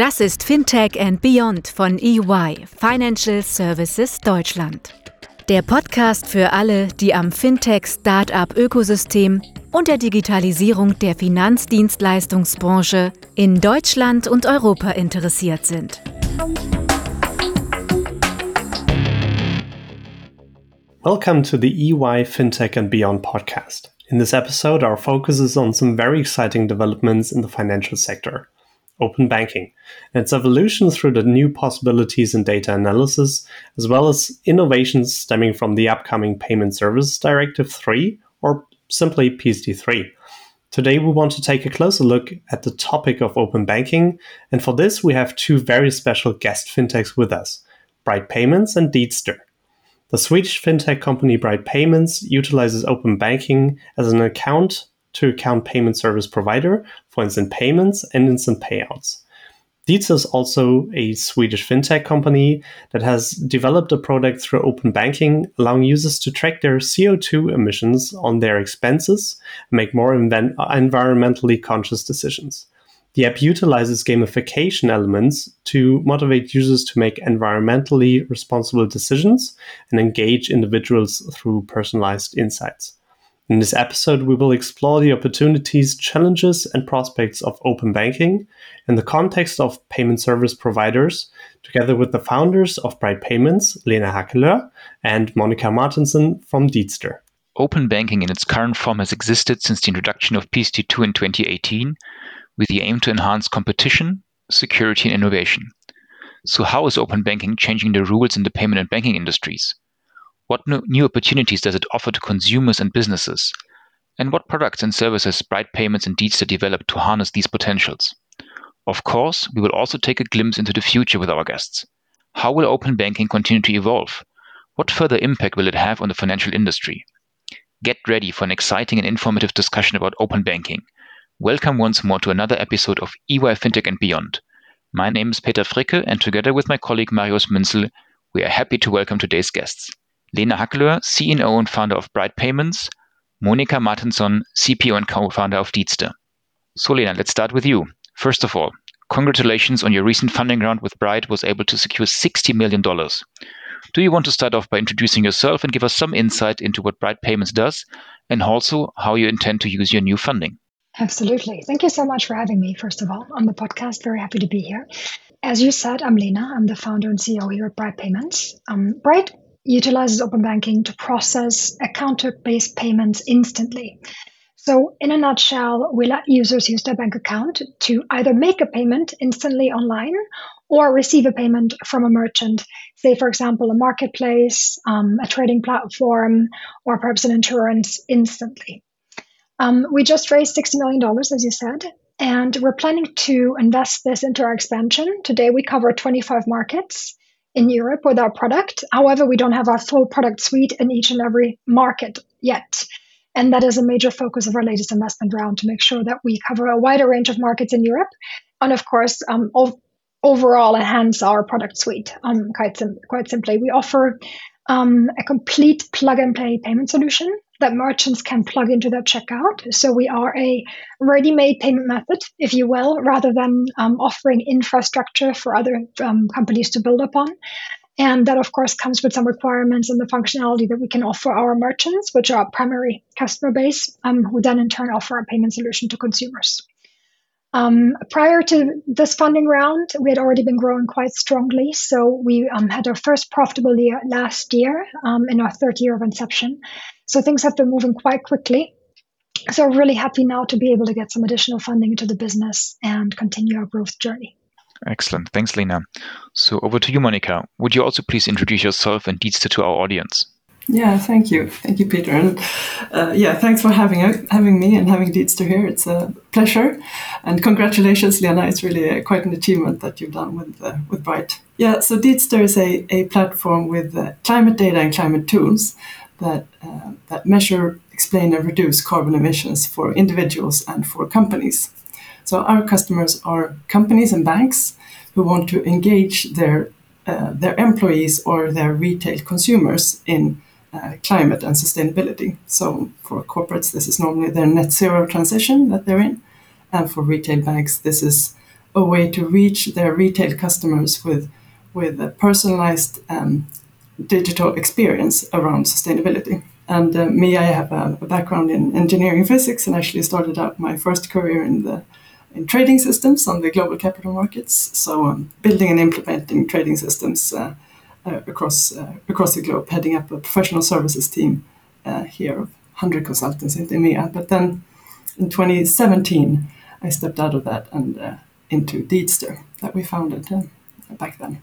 Das ist Fintech and Beyond von EY, Financial Services Deutschland. Der Podcast für alle, die am Fintech-Startup-Ökosystem und der Digitalisierung der Finanzdienstleistungsbranche in Deutschland und Europa interessiert sind. Welcome to the EY FinTech and Beyond podcast. In this episode, our focus is on some very exciting developments in the financial sector open banking and its evolution through the new possibilities in data analysis, as well as innovations stemming from the upcoming Payment Services Directive 3, or simply PSD3. Today, we want to take a closer look at the topic of open banking, and for this, we have two very special guest fintechs with us Brite Payments and Deedster. The Swedish fintech company Brite Payments utilizes open banking as an account to account payment service provider for instant payments and instant payouts. Deedster is also a Swedish fintech company that has developed a product through open banking, allowing users to track their CO2 emissions on their expenses and make more env- environmentally conscious decisions. The app utilizes gamification elements to motivate users to make environmentally responsible decisions and engage individuals through personalized insights. In this episode, we will explore the opportunities, challenges, and prospects of open banking in the context of payment service providers, together with the founders of Brite Payments, Lena Hackelöer and Monika Martinsson from Deedster. Open banking in its current form has existed since the introduction of PSD2 in 2018, with the aim to enhance competition, security, and innovation. So, how is open banking changing the rules in the payment and banking industries? What new opportunities does it offer to consumers and businesses? And what products and services Brite Payments and Deedster developed to harness these potentials? Of course, we will also take a glimpse into the future with our guests. How will open banking continue to evolve? What further impact will it have on the financial industry? Get ready for an exciting and informative discussion about open banking. Welcome once more to another episode of EY FinTech and Beyond. My name is Peter Fricke, and together with my colleague Marius Münzel, we are happy to welcome today's guests. Lena Hackelöer, CEO and founder of Brite Payments, Monika Martinsson, CPO and co-founder of Deedster. So Lena, let's start with you. First of all, congratulations on your recent funding round with Brite was able to secure $60 million. Do you want to start off by introducing yourself and give us some insight into what Brite Payments does and also how you intend to use your new funding? Absolutely. Thank you so much for having me, first of all, on the podcast. Very happy to be here. As you said, I'm Lena. I'm the founder and CEO here at Brite Payments. Um, Brite utilizes open banking to process account based payments instantly. So, in a nutshell, we let users use their bank account to either make a payment instantly online or receive a payment from a merchant, say, for example, a marketplace, um, a trading platform, or perhaps an insurance instantly. Um, we just raised $60 million, as you said, and we're planning to invest this into our expansion. Today, we cover 25 markets in Europe with our product. However, we don't have our full product suite in each and every market yet. And that is a major focus of our latest investment round to make sure that we cover a wider range of markets in Europe. And of course, um, ov- overall enhance our product suite. Um, quite, sim- quite simply, we offer um, a complete plug and play payment solution that merchants can plug into their checkout. So we are a ready made payment method, if you will, rather than um, offering infrastructure for other um, companies to build upon. And that, of course, comes with some requirements and the functionality that we can offer our merchants, which are our primary customer base, um, who then in turn offer a payment solution to consumers. Um, prior to this funding round, we had already been growing quite strongly. So we um, had our first profitable year last year um, in our third year of inception. So things have been moving quite quickly. So we're really happy now to be able to get some additional funding into the business and continue our growth journey. Excellent. Thanks, Lena. So over to you, Monika. Would you also please introduce yourself and Deedster to our audience? Yeah, thank you, thank you, Peter, and uh, yeah, thanks for having uh, having me and having Deedster here. It's a pleasure, and congratulations, Lena. It's really a, quite an achievement that you've done with uh, with Brite. Yeah, so Deedster is a, a platform with uh, climate data and climate tools that uh, that measure, explain, and reduce carbon emissions for individuals and for companies. So our customers are companies and banks who want to engage their uh, their employees or their retail consumers in uh, climate and sustainability. So for corporates, this is normally their net zero transition that they're in, and for retail banks, this is a way to reach their retail customers with with a personalized um, digital experience around sustainability. And uh, me, I have a, a, background in engineering physics and actually started out my first career in the in trading systems on the global capital markets. So um, building and implementing trading systems uh, uh, across uh, across the globe, heading up a professional services team uh, here of 100 consultants in EMEA. But then in 2017, I stepped out of that and uh, into Deedster that we founded back then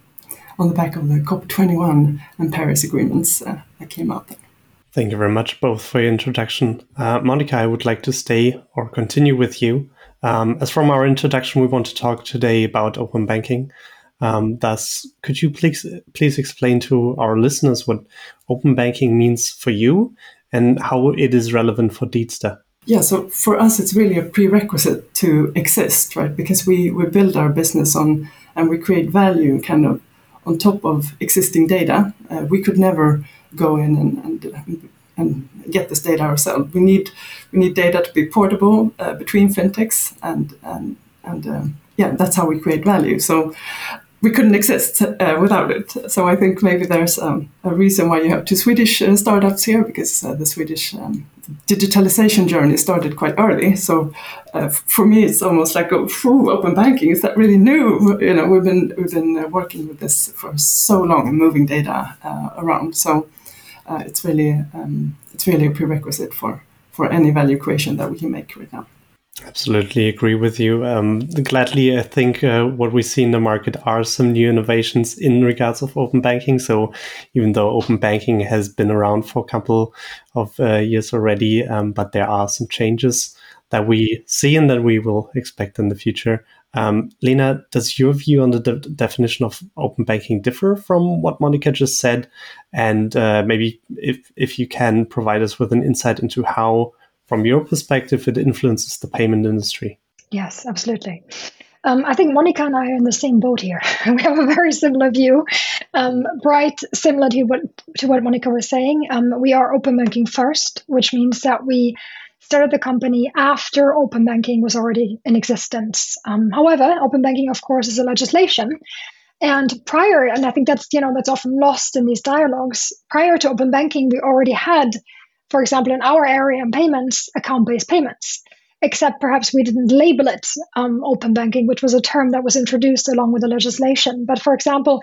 on the back of the COP21 and Paris agreements uh, that came out then. Thank you very much both for your introduction. Uh, Monika, I would like to stay or continue with you. Um, as from our introduction, we want to talk today about open banking. Um, thus, could you please please explain to our listeners what open banking means for you and how it is relevant for Deedster? Yeah, so for us, it's really a prerequisite to exist, right? Because we, we build our business on and we create value kind of on top of existing data. Uh, we could never go in and, and, and get this data ourselves. We need we need data to be portable uh, between fintechs, and and and um, yeah, that's how we create value. So we couldn't exist uh, without it. So I think maybe there's um, a reason why you have two Swedish uh, startups here because uh, the Swedish um, digitalization journey started quite early. So uh, for me, it's almost like oh, open banking is that really new? You know, we've been we've been uh, working with this for so long and moving data uh, around. So it's really um, it's really a prerequisite for for any value creation that we can make right now. Absolutely agree with you. Um, gladly, I think uh, what we see in the market are some new innovations in regards of open banking. So even though open banking has been around for a couple of uh, years already, um, but there are some changes that we see and that we will expect in the future. Um, Lena, does your view on the de- definition of open banking differ from what Monika just said? And uh, maybe if if you can provide us with an insight into how from your perspective, it influences the payment industry. Yes, absolutely. Um, I think Monika and I are in the same boat here. we have a very similar view. Um, Brite, similar to what to what Monika was saying. Um, we are open banking first, which means that we started the company after open banking was already in existence. Um, however, open banking, of course, is a legislation. And prior, and I think that's you know that's often lost in these dialogues. Prior to open banking, we already had for example, in our area in payments, account based payments, except perhaps we didn't label it um, open banking, which was a term that was introduced along with the legislation. But for example,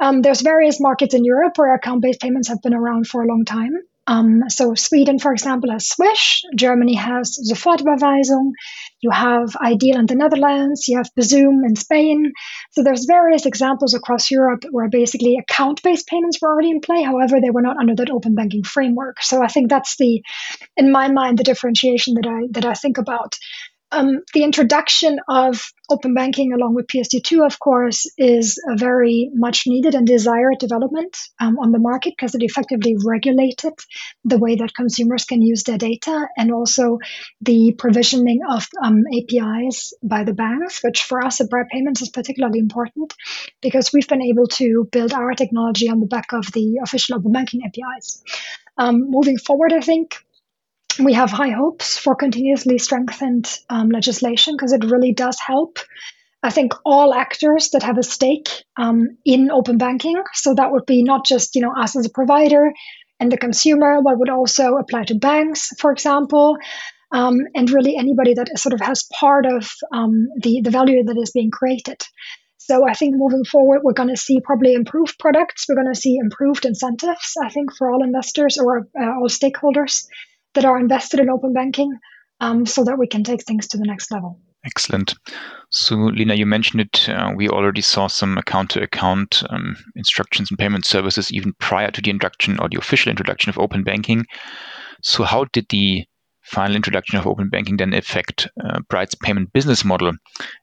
um, there's various markets in Europe where account based payments have been around for a long time. Um, so Sweden, for example, has Swish. Germany has Sofortüberweisung. You have iDEAL in the Netherlands. You have Bizum in Spain. So there's various examples across Europe where basically account-based payments were already in play. However, they were not under that open banking framework. So I think that's the, in my mind, the differentiation that I that I think about. Um, the introduction of open banking along with PSD2, of course, is a very much needed and desired development um, on the market because it effectively regulated the way that consumers can use their data and also the provisioning of um, APIs by the banks, which for us at Brite Payments is particularly important because we've been able to build our technology on the back of the official open banking APIs. Um, moving forward, I think we have high hopes for continuously strengthened um, legislation because it really does help. I think all actors that have a stake um, in open banking. So that would be not just you know us as a provider and the consumer, but would also apply to banks, for example, um, and really anybody that sort of has part of um, the the value that is being created. So I think moving forward, we're going to see probably improved products. We're going to see improved incentives. I think for all investors or uh, all stakeholders that are invested in open banking um, so that we can take things to the next level. Excellent. So, Lena, you mentioned it. Uh, we already saw some account to account instructions and payment services even prior to the introduction or the official introduction of open banking. So, how did the final introduction of open banking then affect uh, Brite's payment business model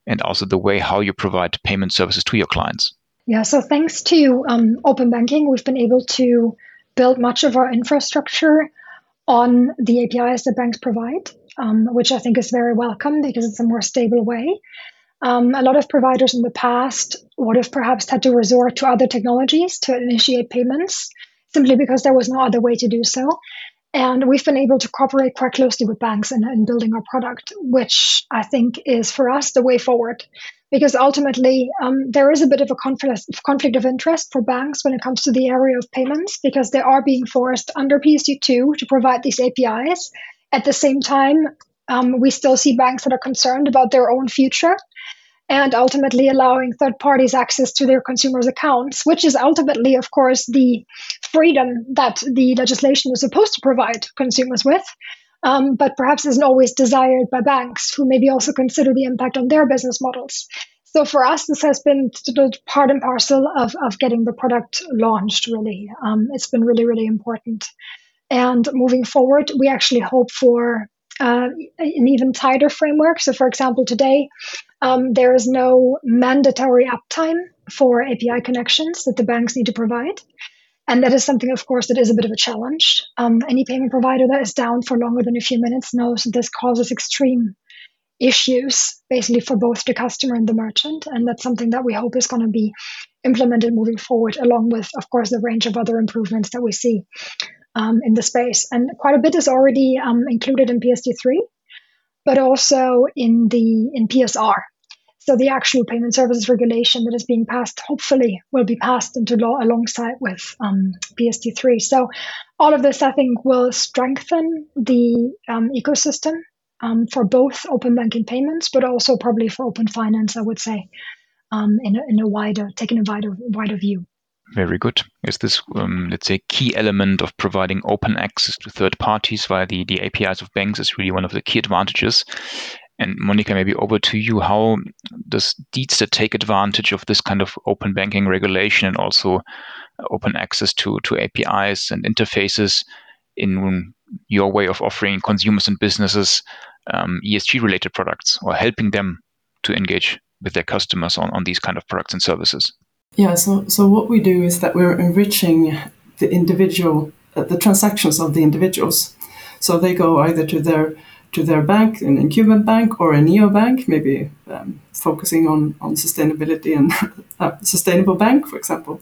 and also the way how you provide payment services to your clients? Yeah, so thanks to um, open banking, we've been able to build much of our infrastructure on the APIs that banks provide, um, which I think is very welcome because it's a more stable way. Um, a lot of providers in the past would have perhaps had to resort to other technologies to initiate payments simply because there was no other way to do so. And we've been able to cooperate quite closely with banks in, in building our product, which I think is for us the way forward because ultimately um, there is a bit of a conflict, of interest for banks when it comes to the area of payments because they are being forced under PSD2 to provide these APIs. At the same time, um, we still see banks that are concerned about their own future and ultimately allowing third parties access to their consumers' accounts, which is ultimately, of course, the freedom that the legislation is supposed to provide consumers with. Um, but perhaps isn't always desired by banks who maybe also consider the impact on their business models. So for us, this has been part and parcel of, of getting the product launched, really. Um, it's been really, really important. And moving forward, we actually hope for uh, an even tighter framework. So, for example, today um, there is no mandatory uptime for API connections that the banks need to provide. And that is something, of course, that is a bit of a challenge. Um, any payment provider that is down for longer than a few minutes knows that this causes extreme issues, basically, for both the customer and the merchant. And that's something that we hope is going to be implemented moving forward, along with, of course, the range of other improvements that we see um, in the space. And quite a bit is already um, included in PSD3, but also in the in PSR. So the actual payment services regulation that is being passed, hopefully, will be passed into law alongside with um, PSD3. So all of this, I think, will strengthen the um, ecosystem um, for both open banking payments, but also probably for open finance. I would say, um, in a, in a wider, taking a wider wider view. Very good. Is this, um, let's say, key element of providing open access to third parties via the, the APIs of banks is really one of the key advantages. And Monika, maybe over to you. How does Deedster take advantage of this kind of open banking regulation and also open access to, to APIs and interfaces in your way of offering consumers and businesses um, ESG related products or helping them to engage with their customers on, on these kind of products and services? Yeah, so so what we do is that we're enriching the individual, uh, the transactions of the individuals. So they go either to their to their bank, an incumbent bank or a neo bank, maybe um, focusing on on sustainability and uh, sustainable bank, for example.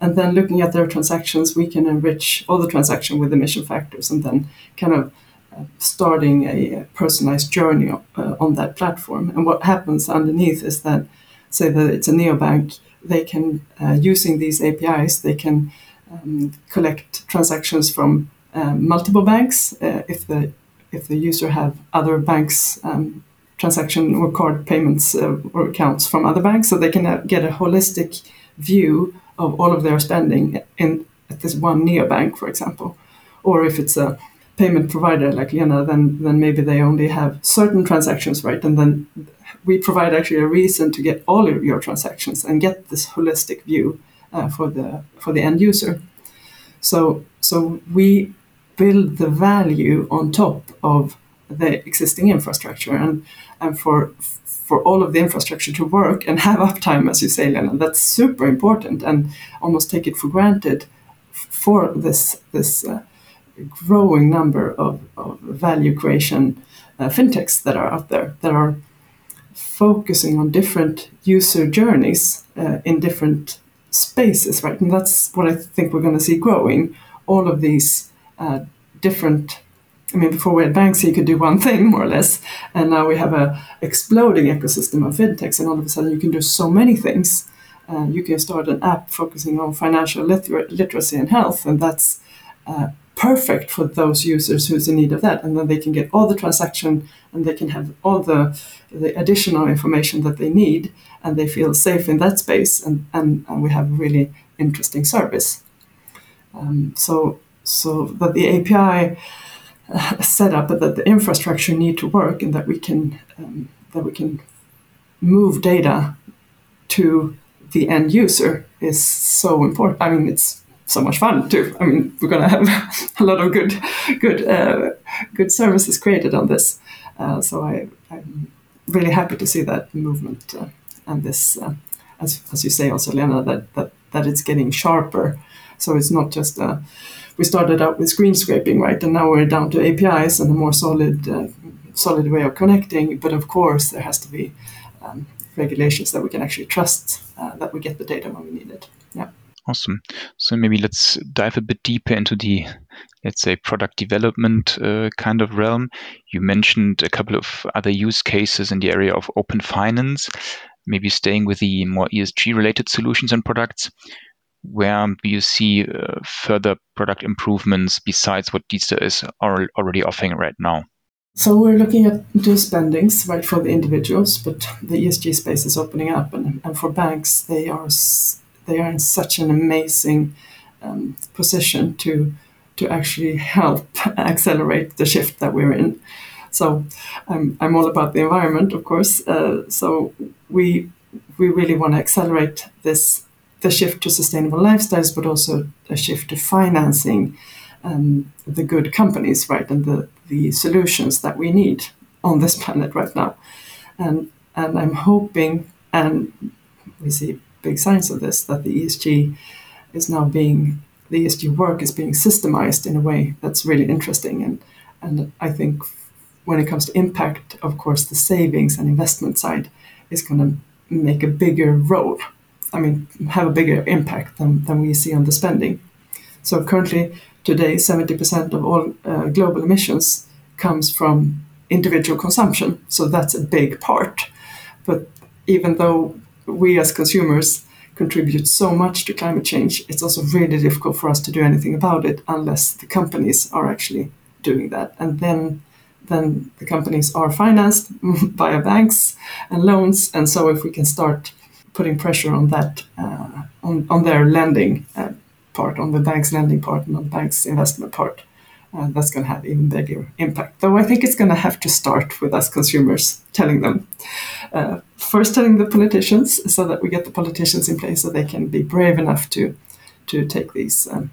And then looking at their transactions, we can enrich all the transaction with emission factors, and then kind of uh, starting a personalized journey uh, on that platform. And what happens underneath is that, say that it's a neobank they can, uh, using these APIs, they can um, collect transactions from um, multiple banks uh, if the if the user have other banks um, transaction or card payments uh, or accounts from other banks, so they can uh, get a holistic view of all of their spending in at this one neobank, for example. Or if it's a payment provider like Lena, then then maybe they only have certain transactions, right? And then we provide actually a reason to get all of your transactions and get this holistic view uh, for the for the end user. So so we build the value on top of the existing infrastructure and and for for all of the infrastructure to work and have uptime, as you say, Lena, that's super important and almost take it for granted for this this uh, growing number of, of value creation uh, fintechs that are out there that are focusing on different user journeys uh, in different spaces, right? And that's what I think we're going to see growing. All of these different. I mean, before we had banks, you could do one thing more or less, and now we have a exploding ecosystem of fintechs, and all of a sudden you can do so many things. Uh, you can start an app focusing on financial liter- literacy and health, and that's uh, perfect for those users who's in need of that and then they can get all the transaction and they can have all the, the additional information that they need and they feel safe in that space and, and, and we have a really interesting service um, so so that the api uh, set up that the infrastructure need to work and that we can um, that we can move data to the end user is so important i mean it's so much fun too. I mean, we're going to have a lot of good, good, uh, good services created on this. Uh, so I, am really happy to see that movement uh, and this, uh, as, as you say also, Lena, that, that that it's getting sharper. So it's not just uh, we started out with screen scraping, right, and now we're down to APIs and a more solid, uh, solid way of connecting. But of course, there has to be um, regulations that we can actually trust that we get the data when we need it. Yeah. Awesome. So maybe let's dive a bit deeper into the, let's say, product development uh, kind of realm. You mentioned a couple of other use cases in the area of open finance. maybe staying with the more ESG related solutions and products, where do you see uh, further product improvements besides what Deedster is already offering right now? So we're looking at new spendings, right, for the individuals, but the ESG space is opening up, and, and for banks, they are they are in such an amazing um, position to to actually help accelerate the shift that we're in. So I'm, I'm all about the environment, of course. Uh, so we we really want to accelerate this the shift to sustainable lifestyles, but also a shift to financing um, the good companies, right, and the the solutions that we need on this planet right now. And and I'm hoping, and we see big signs of this, that the ESG is now being the ESG work is being systemized in a way that's really interesting. And and I think when it comes to impact, of course, the savings and investment side is going to make a bigger role. I mean, have a bigger impact than, than we see on the spending. So currently, today, 70% of all uh, global emissions comes from individual consumption. So that's a big part. But even though we as consumers contribute so much to climate change, it's also really difficult for us to do anything about it unless the companies are actually doing that. And then then the companies are financed via banks and loans. And so if we can start putting pressure on that, uh, on, on their lending uh, part, on the bank's lending part and on the bank's investment part, uh, that's going to have even bigger impact. Though I think it's going to have to start with us consumers telling them. First, telling the politicians so that we get the politicians in place so they can be brave enough to to take these um,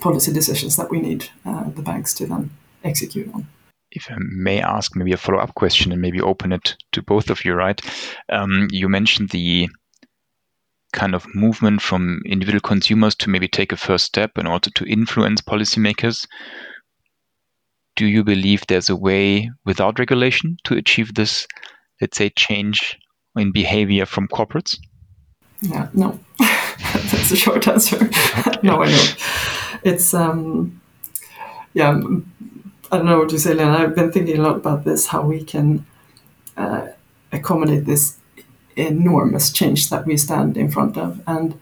policy decisions that we need the banks to then execute on. If I may ask maybe a follow up question and maybe open it to both of you, right? Um, you mentioned the kind of movement from individual consumers to maybe take a first step and also to influence policymakers. Do you believe there's a way without regulation to achieve this, let's say, change in behavior from corporates? Yeah, no. That's a short answer. no, I don't. It's, um, yeah, I don't know what to say, Lena. I've been thinking a lot about this, how we can uh, accommodate this enormous change that we stand in front of. And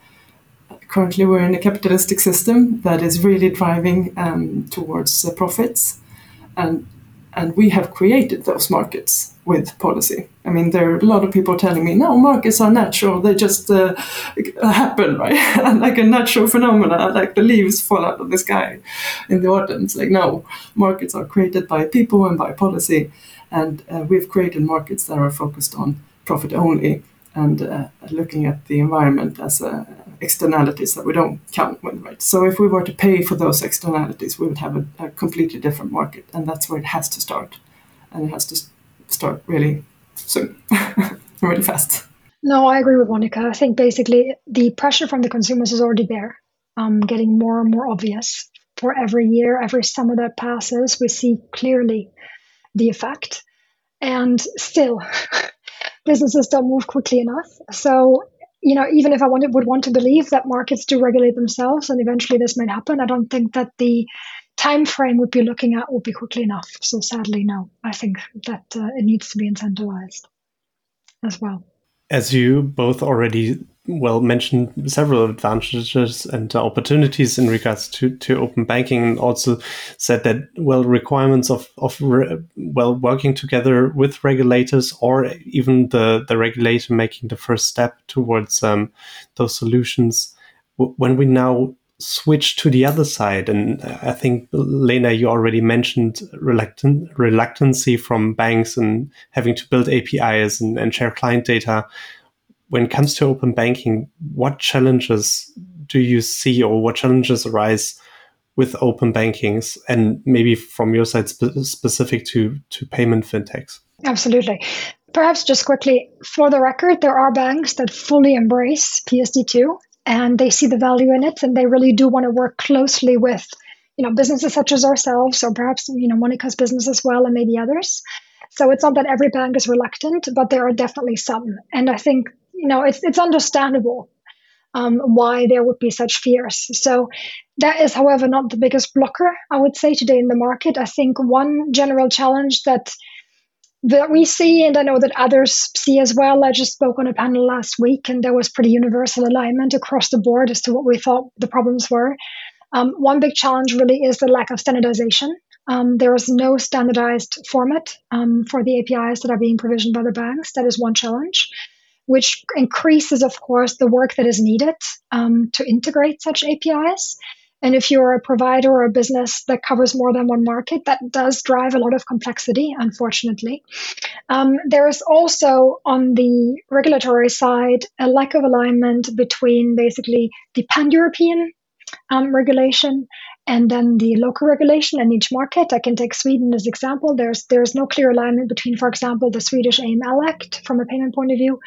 currently, we're in a capitalistic system that is really driving um, towards uh, profits, and and we have created those markets with policy. I mean, there are a lot of people telling me, no, markets are natural; they just uh, happen, right? like a natural phenomena, like the leaves fall out of the sky in the autumn. It's like no, markets are created by people and by policy, and uh, we've created markets that are focused on profit only and uh, looking at the environment as uh, externalities that we don't count with, right? So if we were to pay for those externalities, we would have a, a completely different market, and that's where it has to start, and it has to start really soon, really fast. No, I agree with Monika. I think basically the pressure from the consumers is already there, um, getting more and more obvious. For every year, every summer that passes, we see clearly the effect. And still, businesses don't move quickly enough. So, you know, even if I wanted, would want to believe that markets do regulate themselves and eventually this might happen, I don't think that the time frame we'd be looking at would be quickly enough. So sadly, no. I think that uh, it needs to be incentivized as well. As you both already well mentioned several advantages and opportunities in regards to, to open banking. And also said that well requirements of, of re, well working together with regulators or even the, the regulator making the first step towards um, those solutions. When we now switch to the other side and i think lena you already mentioned reluctant reluctancy from banks and having to build apis and, and share client data when it comes to open banking, what challenges do you see or what challenges arise with open bankings and maybe from your side spe specific to, to payment fintechs? Absolutely. Perhaps just quickly, for the record, there are banks that fully embrace PSD2 and they see the value in it and they really do want to work closely with you know businesses such as ourselves or perhaps you know Monika's business as well and maybe others. So it's not that every bank is reluctant, but there are definitely some. And I think you know, it's it's understandable um, why there would be such fears. So that is, however, not the biggest blocker I would say today in the market. I think one general challenge that that we see, and I know that others see as well. I just spoke on a panel last week, and there was pretty universal alignment across the board as to what we thought the problems were. Um, one big challenge really is the lack of standardization. Um, there is no standardized format um, for the APIs that are being provisioned by the banks. That is one challenge, which increases, of course, the work that is needed um, to integrate such APIs. And if you're a provider or a business that covers more than one market, that does drive a lot of complexity, unfortunately. Um, there is also, on the regulatory side, a lack of alignment between basically the pan European um, regulation and then the local regulation in each market. I can take Sweden as example. There's there's no clear alignment between, for example, the Swedish AML Act from a payment point of view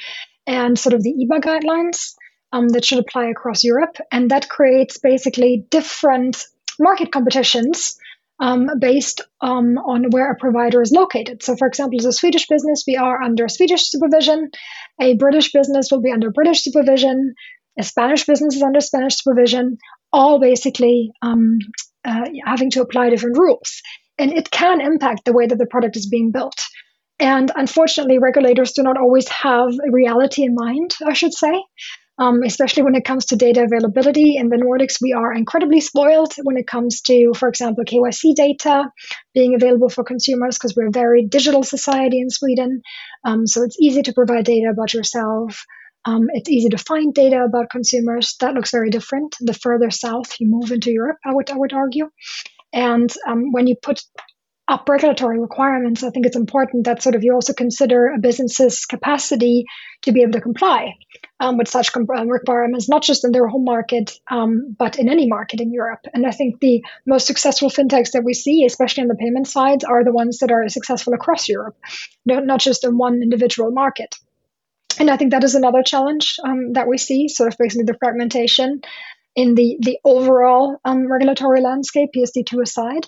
and sort of the EBA guidelines um, that should apply across Europe. And that creates basically different market competitions um, based um, on where a provider is located. So, for example, as a Swedish business, we are under Swedish supervision. A British business will be under British supervision. A Spanish business is under Spanish supervision, all basically um, uh, having to apply different rules. And it can impact the way that the product is being built. And unfortunately, regulators do not always have a reality in mind, I should say um, especially when it comes to data availability. In the Nordics, we are incredibly spoiled when it comes to, for example, KYC data being available for consumers because we're a very digital society in Sweden. Um, so it's easy to provide data about yourself. Um, it's easy to find data about consumers. That looks very different the further south you move into Europe, I would, I would argue. And um, when you put up regulatory requirements, I think it's important that sort of you also consider a business's capacity to be able to comply um, with such um, requirements, not just in their home market, um, but in any market in Europe. And I think the most successful fintechs that we see, especially on the payment side, are the ones that are successful across Europe, not just in one individual market. And I think that is another challenge um, that we see, sort of basically the fragmentation in the the overall um, regulatory landscape, PSD2 aside.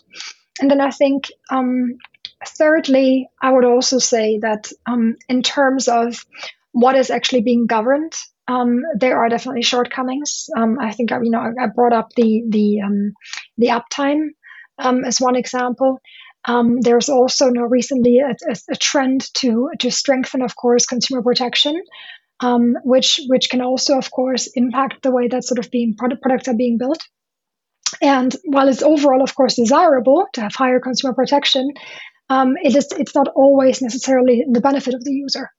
And then I think, um, thirdly, I would also say that um, in terms of what is actually being governed, um, there are definitely shortcomings. Um, I think you know I brought up the the the uptime as one example. There's also now recently a, a, a, trend to to strengthen, of course, consumer protection. which which can also, of course, impact the way that sort of being product, products are being built. And while it's overall, of course, desirable to have higher consumer protection, um, it is it's not always necessarily the benefit of the user.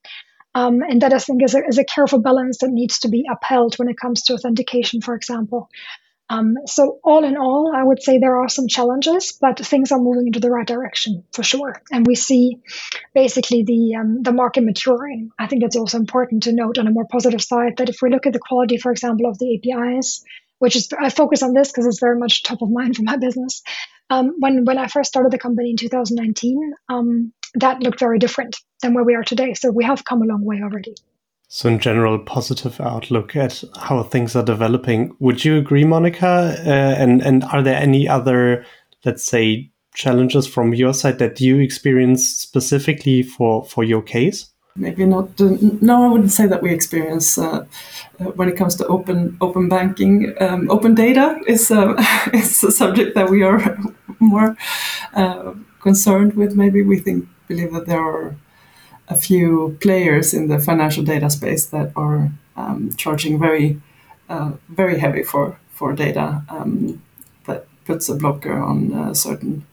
Um, and that I think is a, is a careful balance that needs to be upheld when it comes to authentication, for example. Um, so all in all, I would say there are some challenges, but things are moving into the right direction for sure. And we see basically the um, the market maturing. I think it's also important to note on a more positive side that if we look at the quality, for example, of the APIs, which is I focus on this because it's very much top of mind for my business. Um, when when I first started the company in 2019, um, that looked very different than where we are today. So we have come a long way already. So, in general, positive outlook at how things are developing. Would you agree, Monika? Uh, and and are there any other, let's say, challenges from your side that you experience specifically for for your case? maybe not. Uh, no, I wouldn't say that we experience uh, uh, when it comes to open open banking. Um, open data is uh, is a subject that we are more uh, concerned with. Maybe we think believe that there are a few players in the financial data space that are um, charging very uh, very heavy for for data um, that puts a blocker on certain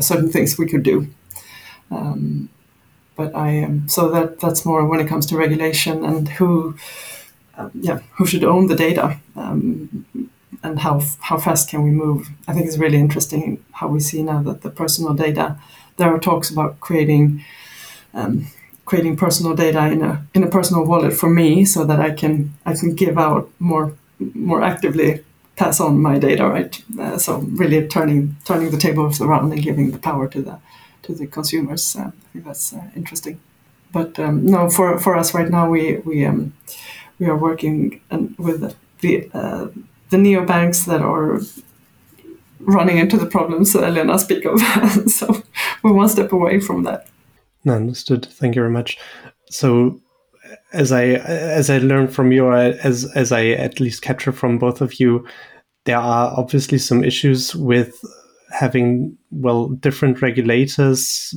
certain things we could do. Um, but I am so that that's more when it comes to regulation and who, um, yeah, who should own the data um, and how how fast can we move. I think it's really interesting how we see now that the personal data. There are talks about creating. Um, creating personal data in a in a personal wallet for me so that I can I can give out more more actively pass on my data right uh, so really turning turning the tables around and giving the power to the to the consumers. Uh, I think that's uh, interesting. But um, no, for, for us right now, we we um, we are working with the uh, the neobanks that are running into the problems that Elena speak of. so we're one step away from that. Understood. Thank you very much. So as I as I learned from you, as as I at least capture from both of you, there are obviously some issues with having well different regulators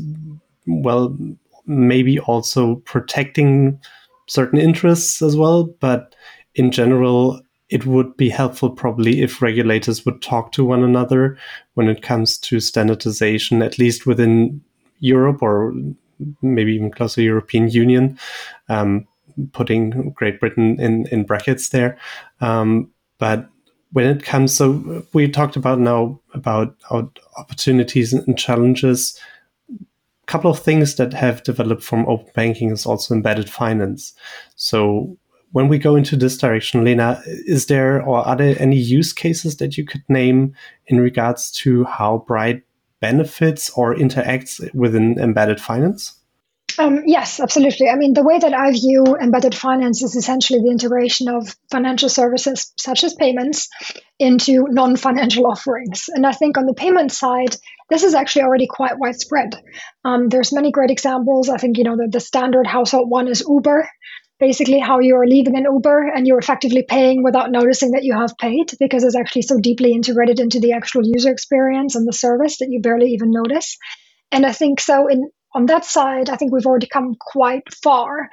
well maybe also protecting certain interests as well. But in general, it would be helpful probably if regulators would talk to one another when it comes to standardization, at least within Europe or maybe even closer European Union, um, putting Great Britain in, in brackets there. Um, but when it comes, so we talked about now about opportunities and challenges. A couple of things that have developed from open banking is also embedded finance. So when we go into this direction, Lena, is there or are there any use cases that you could name in regards to how Brite benefits or interacts within embedded finance? Um, yes, absolutely. I mean, the way that I view embedded finance is essentially the integration of financial services such as payments into non financial offerings. And I think on the payment side, this is actually already quite widespread. Um, there's many great examples. I think, you know, the, the standard household one is Uber, basically how you're leaving an Uber and you're effectively paying without noticing that you have paid because it's actually so deeply integrated into the actual user experience and the service that you barely even notice. And I think so in on that side, I think we've already come quite far.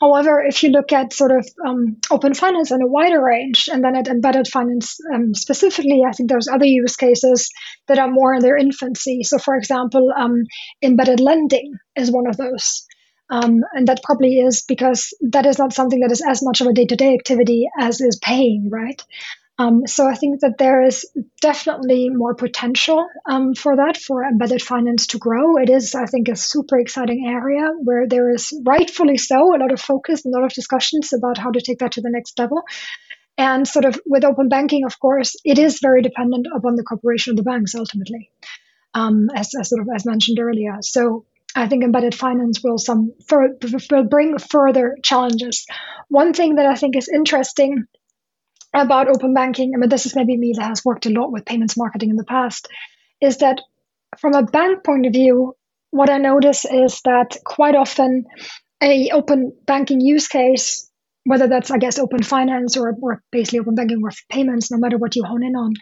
However, if you look at sort of um, open finance and a wider range, and then at embedded finance um, specifically, I think there's other use cases that are more in their infancy. So, for example, um, embedded lending is one of those. Um, and that probably is because that is not something that is as much of a day to day activity as is paying, right? Um, so I think that there is definitely more potential um, for that, for embedded finance to grow. It is, I think, a super exciting area where there is rightfully so a lot of focus and a lot of discussions about how to take that to the next level. And sort of with open banking, of course, it is very dependent upon the cooperation of the banks ultimately, um, as, as, sort of as mentioned earlier. So I think embedded finance will some will bring further challenges. One thing that I think is interesting about open banking, I mean, this is maybe me that has worked a lot with payments marketing in the past, is that from a bank point of view, what I notice is that quite often a open banking use case, whether that's I guess open finance or, or basically open banking or payments, no matter what you hone in on,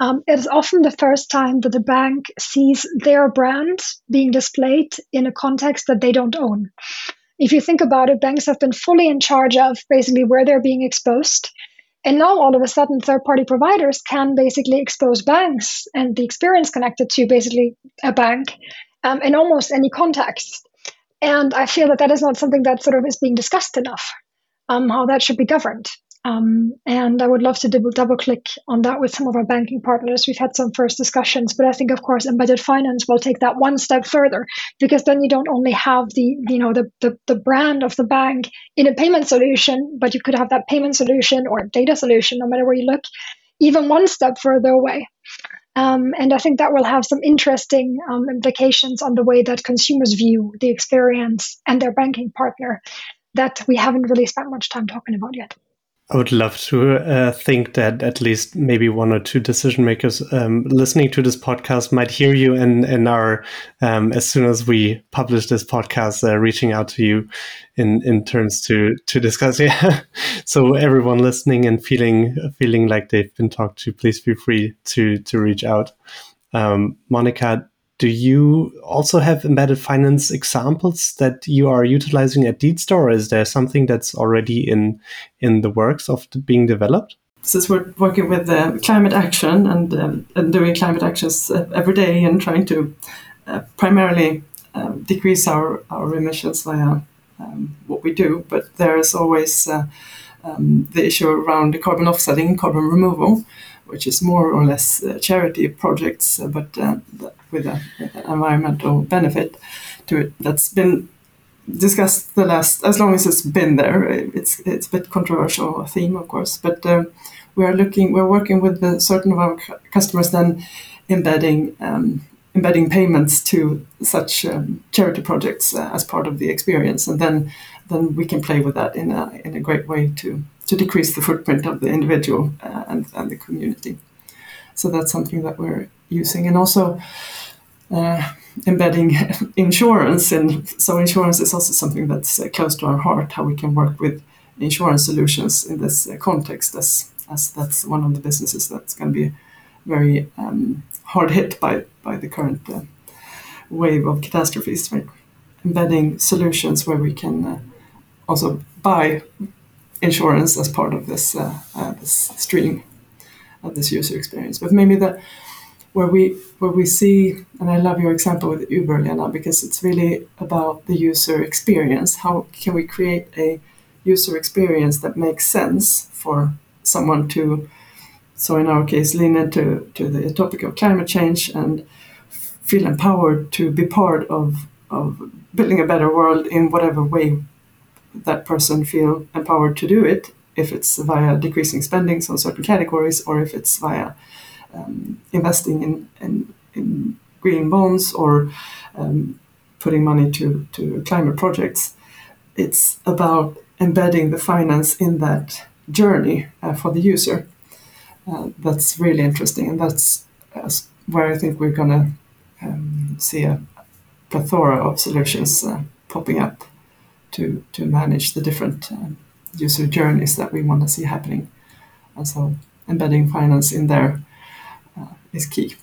um, it is often the first time that the bank sees their brand being displayed in a context that they don't own. If you think about it, banks have been fully in charge of basically where they're being exposed. And now all of a sudden, third party providers can basically expose banks and the experience connected to basically a bank um, in almost any context. And I feel that that is not something that sort of is being discussed enough, um, how that should be governed. Um, and I would love to double, double click on that with some of our banking partners. We've had some first discussions, but I think, of course, embedded finance will take that one step further because then you don't only have the, you know, the, the, the brand of the bank in a payment solution, but you could have that payment solution or data solution, no matter where you look, even one step further away. Um, and I think that will have some interesting um, implications on the way that consumers view the experience and their banking partner that we haven't really spent much time talking about yet. I would love to uh, think that at least maybe one or two decision makers um, listening to this podcast might hear you and, and are, um, as soon as we publish this podcast, uh, reaching out to you in, in terms to, to discuss. Yeah. so everyone listening and feeling, feeling like they've been talked to, please feel free to, to reach out. Um, Monika, do you also have embedded finance examples that you are utilizing at Deedster, or is there something that's already in in the works of being developed? Since we're working with uh, climate action and, um, and doing climate actions uh, every day and trying to uh, primarily um, decrease our, our emissions via um, what we do, but there is always uh, um, the issue around the carbon offsetting, carbon removal, which is more or less uh, charity projects, uh, but with an environmental benefit to it that's been discussed the last as long as it's been there. It's it's a bit controversial theme, of course, but um, we are looking we're working with the, certain of our customers then embedding um, embedding payments to such um, charity projects uh, as part of the experience, and then then we can play with that in a in a great way to to decrease the footprint of the individual uh, and and the community. So that's something that we're using, and also uh, embedding insurance. And so insurance is also something that's uh, close to our heart. How we can work with insurance solutions in this uh, context, as as that's one of the businesses that's going to be very um, hard hit by by the current uh, wave of catastrophes. Right? embedding solutions where we can uh, also buy insurance as part of this, uh, uh, this stream of this user experience. But maybe the where we where we see, and I love your example with Uber, Lena, because it's really about the user experience. How can we create a user experience that makes sense for someone to, so in our case, lean into to the topic of climate change and feel empowered to be part of, of building a better world in whatever way that person feel empowered to do it, if it's via decreasing spendings on certain categories or if it's via um, investing in, in, in, green bonds or um, putting money to, to climate projects. It's about embedding the finance in that journey uh, for the user. Uh, that's really interesting, and that's uh, where I think we're going to um, see a plethora of solutions uh, popping up to, to manage the different um, user journeys that we want to see happening. And so embedding finance in there uh, is key.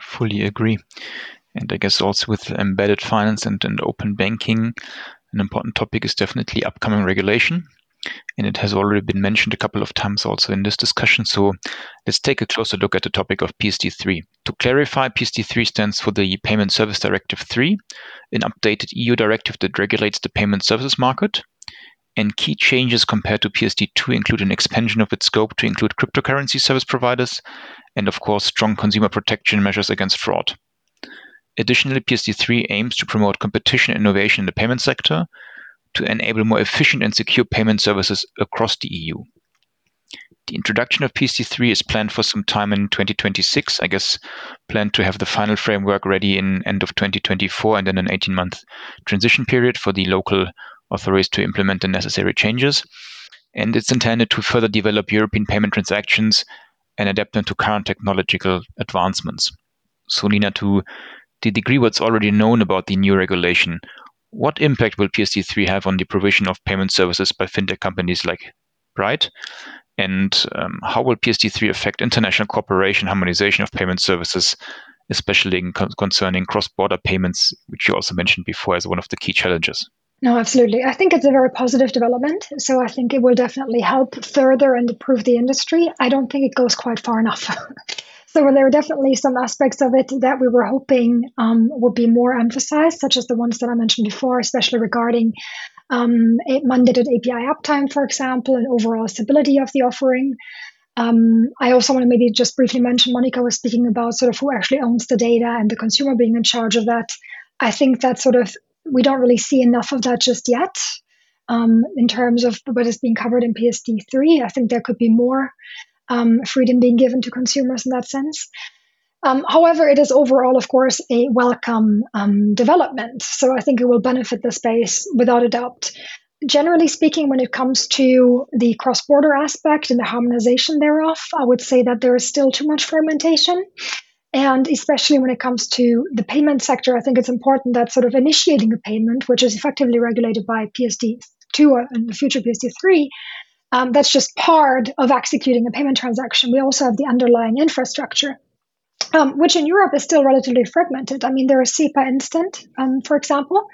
Fully agree. And I guess also with embedded finance and, and open banking, an important topic is definitely upcoming regulation. And it has already been mentioned a couple of times also in this discussion. So let's take a closer look at the topic of PSD3. To clarify, PSD3 stands for the Payment Service Directive 3, an updated EU directive that regulates the payment services market. And key changes compared to PSD2 include an expansion of its scope to include cryptocurrency service providers and, of course, strong consumer protection measures against fraud. Additionally, PSD3 aims to promote competition and innovation in the payment sector to enable more efficient and secure payment services across the EU. The introduction of PSD3 is planned for some time in 2026. I guess planned to have the final framework ready in end of 2024 and then an 18-month transition period for the local authorities to implement the necessary changes. And it's intended to further develop European payment transactions and adapt them to current technological advancements. So, Lena, to the degree what's already known about the new regulation, what impact will PSD3 have on the provision of payment services by fintech companies like Brite? And um, how will PSD3 affect international cooperation, harmonization of payment services, especially concerning cross border payments, which you also mentioned before as one of the key challenges? No, absolutely. I think it's a very positive development. So I think it will definitely help further and improve the industry. I don't think it goes quite far enough. so there are definitely some aspects of it that we were hoping um, would be more emphasized, such as the ones that I mentioned before, especially regarding um, mandated API uptime, for example, and overall stability of the offering. Um, I also want to maybe just briefly mention Monika was speaking about sort of who actually owns the data and the consumer being in charge of that. I think that sort of we don't really see enough of that just yet um, in terms of what is being covered in PSD3. I think there could be more um, freedom being given to consumers in that sense. Um, however, it is overall, of course, a welcome um, development. So I think it will benefit the space without a doubt. Generally speaking, when it comes to the cross border aspect and the harmonization thereof, I would say that there is still too much fragmentation. And especially when it comes to the payment sector, I think it's important that sort of initiating a payment, which is effectively regulated by PSD2 or in the future PSD3, um, that's just part of executing a payment transaction. We also have the underlying infrastructure, um, which in Europe is still relatively fragmented. I mean, there is SEPA Instant, um, for example,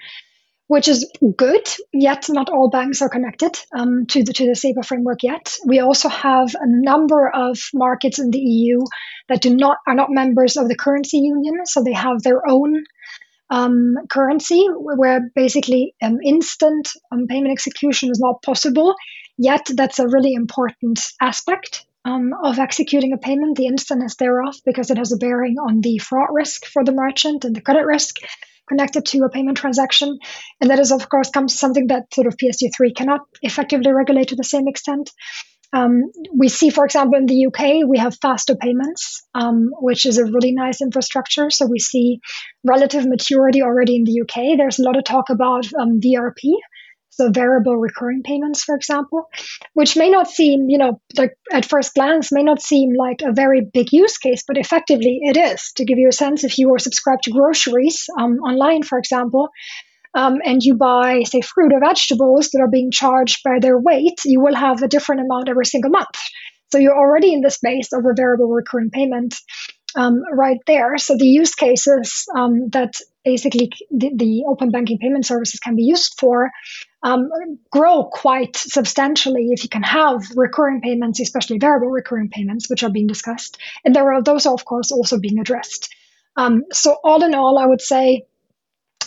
which is good. Yet not all banks are connected um, to the to the SEPA framework yet. We also have a number of markets in the EU that do not are not members of the currency union, so they have their own um, currency where basically um, instant um, payment execution is not possible. Yet that's a really important aspect um, of executing a payment, the instantness thereof, because it has a bearing on the fraud risk for the merchant and the credit risk connected to a payment transaction. And that is, of course, comes something that sort of PSD3 cannot effectively regulate to the same extent. Um, we see, for example, in the UK, we have faster payments, um, which is a really nice infrastructure. So we see relative maturity already in the UK. There's a lot of talk about um, VRP, so variable recurring payments, for example, which may not seem, you know, like at first glance, may not seem like a very big use case, but effectively it is. To give you a sense, if you are subscribed to groceries um, online, for example, um, and you buy, say, fruit or vegetables that are being charged by their weight, you will have a different amount every single month. So you're already in the space of a variable recurring payment um, right there. So the use cases um, that basically the, the, open banking payment services can be used for um, grow quite substantially if you can have recurring payments, especially variable recurring payments, which are being discussed. And there are those of course also being addressed. Um, so all in all, I would say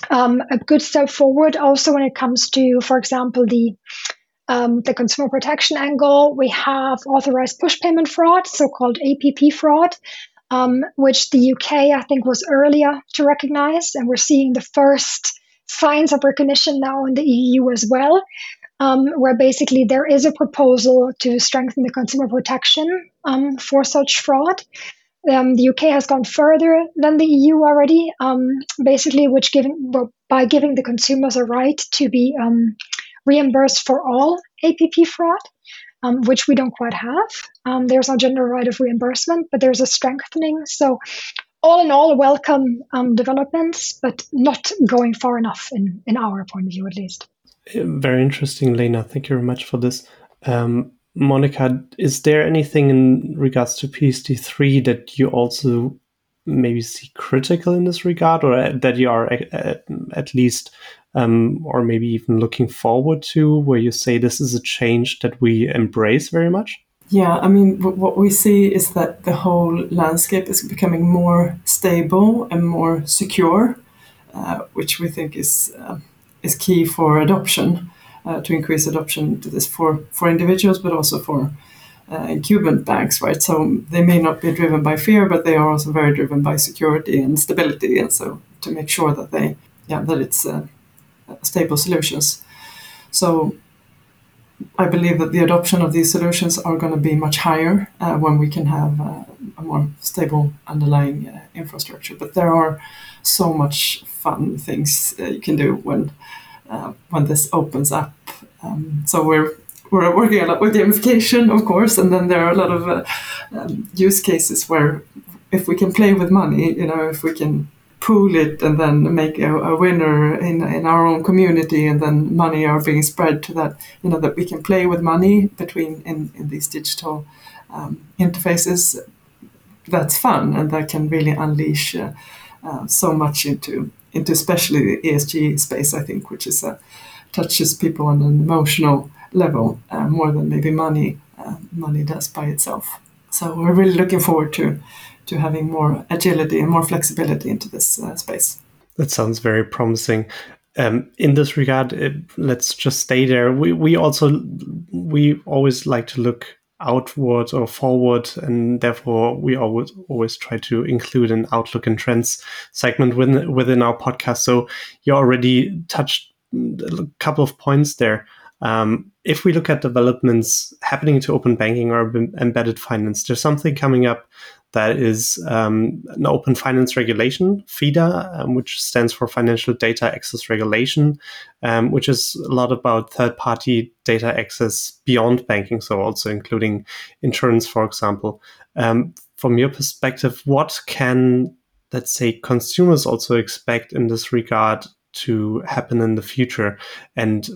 um, a good step forward. Also, when it comes to, for example, the um, the consumer protection angle, we have authorized push payment fraud, so-called APP fraud, um, which the UK I think was earlier to recognize, and we're seeing the first signs of recognition now in the EU as well. Um, where basically there is a proposal to strengthen the consumer protection um, for such fraud. Um, the UK has gone further than the EU already, um, basically, which well, by giving the consumers a right to be um, reimbursed for all APP fraud, um, which we don't quite have. Um, there's no general right of reimbursement, but there's a strengthening. So, all in all, welcome um, developments, but not going far enough in, in our point of view, at least. Very interesting, Lena. Thank you very much for this. Um, Monika, is there anything in regards to PSD3 that you also maybe see critical in this regard, or that you are at, at least, um, or maybe even looking forward to, where you say this is a change that we embrace very much? Yeah, I mean, what we see is that the whole landscape is becoming more stable and more secure, uh, which we think is uh, is key for adoption uh, to increase adoption to this for, for individuals, but also for uh, incumbent banks, right? So they may not be driven by fear, but they are also very driven by security and stability, and so to make sure that they, yeah, that it's uh, stable solutions. So I believe that the adoption of these solutions are going to be much higher uh, when we can have uh, a more stable underlying uh, infrastructure. But there are so much fun things uh, you can do when uh, when this opens up. Um, so we're we're working a lot with gamification, of course, and then there are a lot of uh, um, use cases where if we can play with money, you know, if we can pool it and then make a, a, winner in, in our own community and then money are being spread to that you know that we can play with money between in, in these digital um, interfaces that's fun and that can really unleash uh, uh, so much into into especially the ESG space, I think, which is uh, touches people on an emotional level uh, more than maybe money uh, money does by itself. So we're really looking forward to to having more agility and more flexibility into this uh, space. That sounds very promising. Um, in this regard, it, let's just stay there. We we also we always like to look outward or forward, and therefore we always always try to include an outlook and trends segment within within our podcast. So you already touched a couple of points there. Um, if we look at developments happening to open banking or embedded finance, there's something coming up that is um, an open finance regulation, FIDA, um, which stands for Financial Data Access Regulation, um, which is a lot about third party data access beyond banking, so also including insurance, for example. Um, from your perspective, what can, let's say, consumers also expect in this regard to happen in the future? And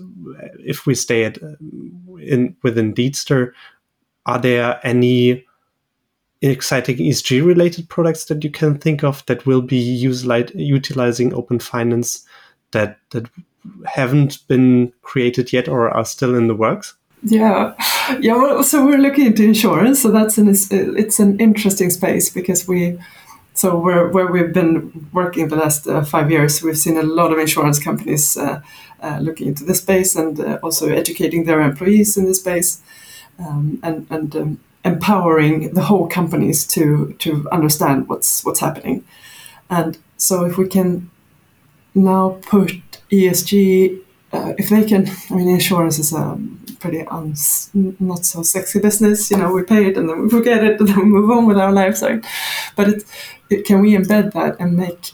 if we stay at in within Deedster, are there any exciting ESG related products that you can think of that will be utilizing open finance that that haven't been created yet or are still in the works? Yeah, yeah. Well, so we're looking into insurance. So that's an it's an interesting space because we. So where, where we've been working the last uh, five years, we've seen a lot of insurance companies uh, uh, looking into this space and uh, also educating their employees in this space. Um, and and um, empowering the whole companies to to understand what's what's happening. And so if we can now put ESG, uh, if they can, I mean, insurance is a pretty uns, not so sexy business. You know, we pay it and then we forget it and then we move on with our lives. Right? But it, it, can we embed that and make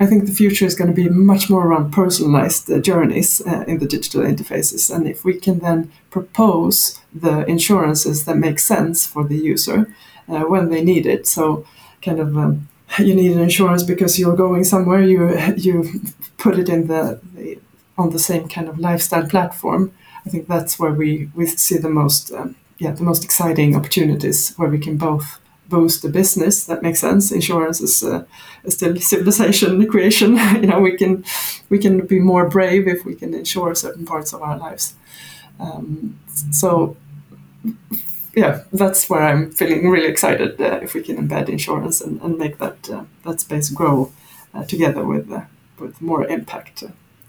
I think the future is going to be much more around personalized uh, journeys uh, in the digital interfaces. And if we can then propose the insurances that make sense for the user uh, when they need it, so kind of um, you need an insurance because you're going somewhere, you you put it in the, the on the same kind of lifestyle platform. I think that's where we, we see the most um, yeah the most exciting opportunities where we can both boost the business. That makes sense. Insurance is, uh, still civilization creation. you know, we can we can be more brave if we can insure certain parts of our lives. Um, so yeah, that's where I'm feeling really excited uh, if we can embed insurance and, and make that uh, that space grow uh, together with uh, with more impact uh,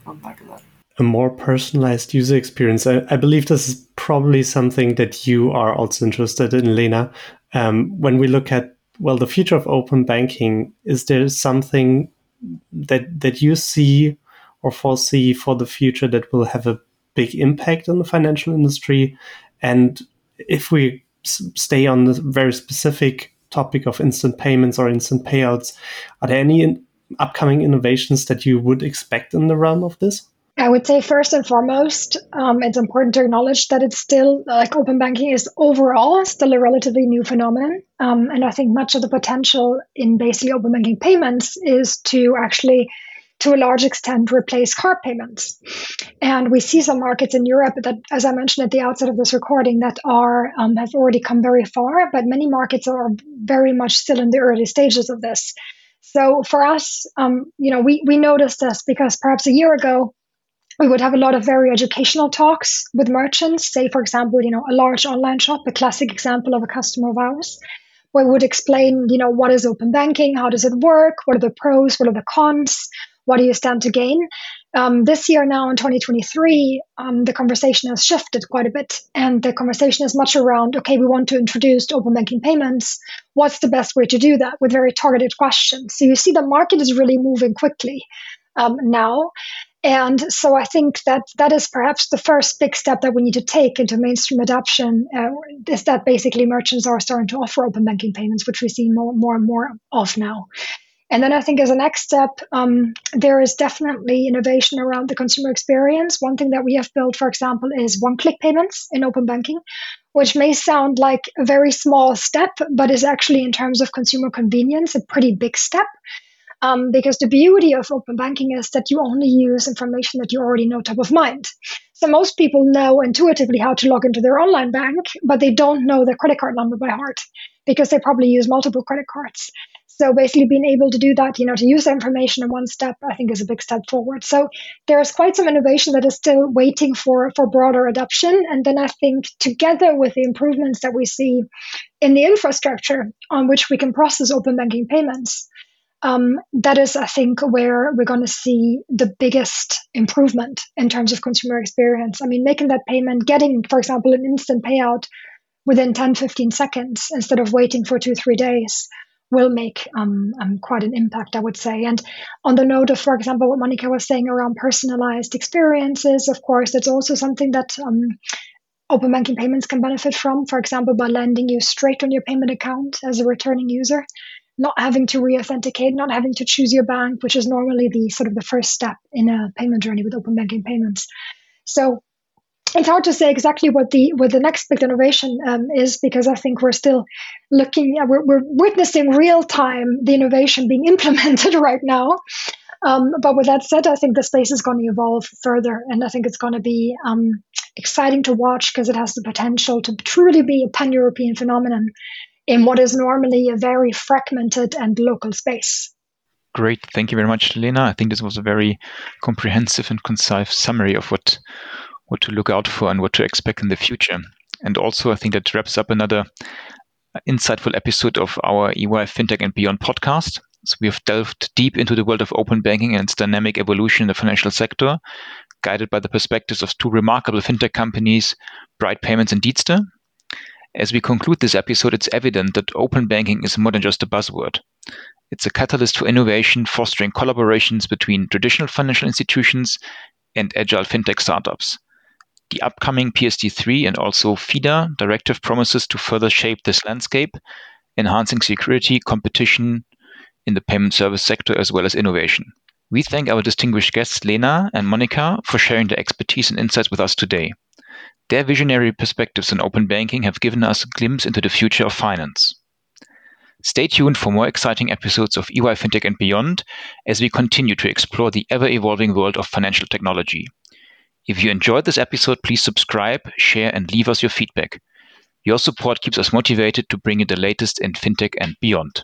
on back of that. A more personalized user experience. I, I, believe this is probably something that you are also interested in, Lena. Um, when we look at well the future of open banking, is there something that that you see or foresee for the future that will have a big impact on the financial industry? And if we stay on the very specific topic of instant payments or instant payouts, are there any in upcoming innovations that you would expect in the realm of this? I would say first and foremost, um, it's important to acknowledge that it's still like open banking is overall still a relatively new phenomenon, um, and I think much of the potential in basically open banking payments is to actually to a large extent replace card payments. And we see some markets in Europe that, as I mentioned at the outset of this recording, that are um, have already come very far, but many markets are very much still in the early stages of this. So for us, um, you know, we we noticed this because perhaps a year ago we would have a lot of very educational talks with merchants. Say, for example, you know, a large online shop, a classic example of a customer of ours where we would explain, you know, what is open banking, how does it work, what are the pros, what are the cons, what do you stand to gain? Um, this year, now in 2023, um, the conversation has shifted quite a bit. And the conversation is much around okay, we want to introduce open banking payments. What's the best way to do that with very targeted questions? So you see, the market is really moving quickly um, now. And so I think that that is perhaps the first big step that we need to take into mainstream adoption uh, is that basically merchants are starting to offer open banking payments, which we see more, more and more of now. And then I think as a next step, um, there is definitely innovation around the consumer experience. One thing that we have built, for example, is one click payments in open banking, which may sound like a very small step, but is actually, in terms of consumer convenience, a pretty big step. Um, because the beauty of open banking is that you only use information that you already know top of mind. So most people know intuitively how to log into their online bank, but they don't know their credit card number by heart because they probably use multiple credit cards. So basically being able to do that, you know, to use that information in one step, I think is a big step forward. So there's quite some innovation that is still waiting for, for broader adoption. And then I think together with the improvements that we see in the infrastructure on which we can process open banking payments, um, that is, I think, where we're going to see the biggest improvement in terms of consumer experience. I mean, making that payment, getting, for example, an instant payout within 10, 15 seconds instead of waiting for two, three days will make um, um, quite an impact, I would say. And on the note of, for example, what Monika was saying around personalized experiences, of course, that's also something that um, open banking payments can benefit from. For example, by landing you straight on your payment account as a returning user, not having to re-authenticate, not having to choose your bank, which is normally the sort of the first step in a payment journey with open banking payments. So it's hard to say exactly what the what the next big innovation um, is because I think we're still looking we're, we're witnessing real time the innovation being implemented right now. Um, but with that said, I think the space is going to evolve further, and I think it's going to be um, exciting to watch because it has the potential to truly be a pan European phenomenon in what is normally a very fragmented and local space. Great. Thank you very much, Lena. I think this was a very comprehensive and concise summary of what what to look out for and what to expect in the future. And also, I think that wraps up another insightful episode of our EY FinTech and Beyond podcast. So we have delved deep into the world of open banking and its dynamic evolution in the financial sector, guided by the perspectives of two remarkable fintech companies, Brite Payments and Deedster. As we conclude this episode, it's evident that open banking is more than just a buzzword. It's a catalyst for innovation, fostering collaborations between traditional financial institutions and agile fintech startups. The upcoming PSD3 and also FIDA directive promises to further shape this landscape, enhancing security, competition in the payment service sector, as well as innovation. We thank our distinguished guests, Lena and Monika, for sharing their expertise and insights with us today. Their visionary perspectives on open banking have given us a glimpse into the future of finance. Stay tuned for more exciting episodes of EY FinTech and beyond as we continue to explore the ever evolving world of financial technology. If you enjoyed this episode, please subscribe, share, and leave us your feedback. Your support keeps us motivated to bring you the latest in fintech and beyond.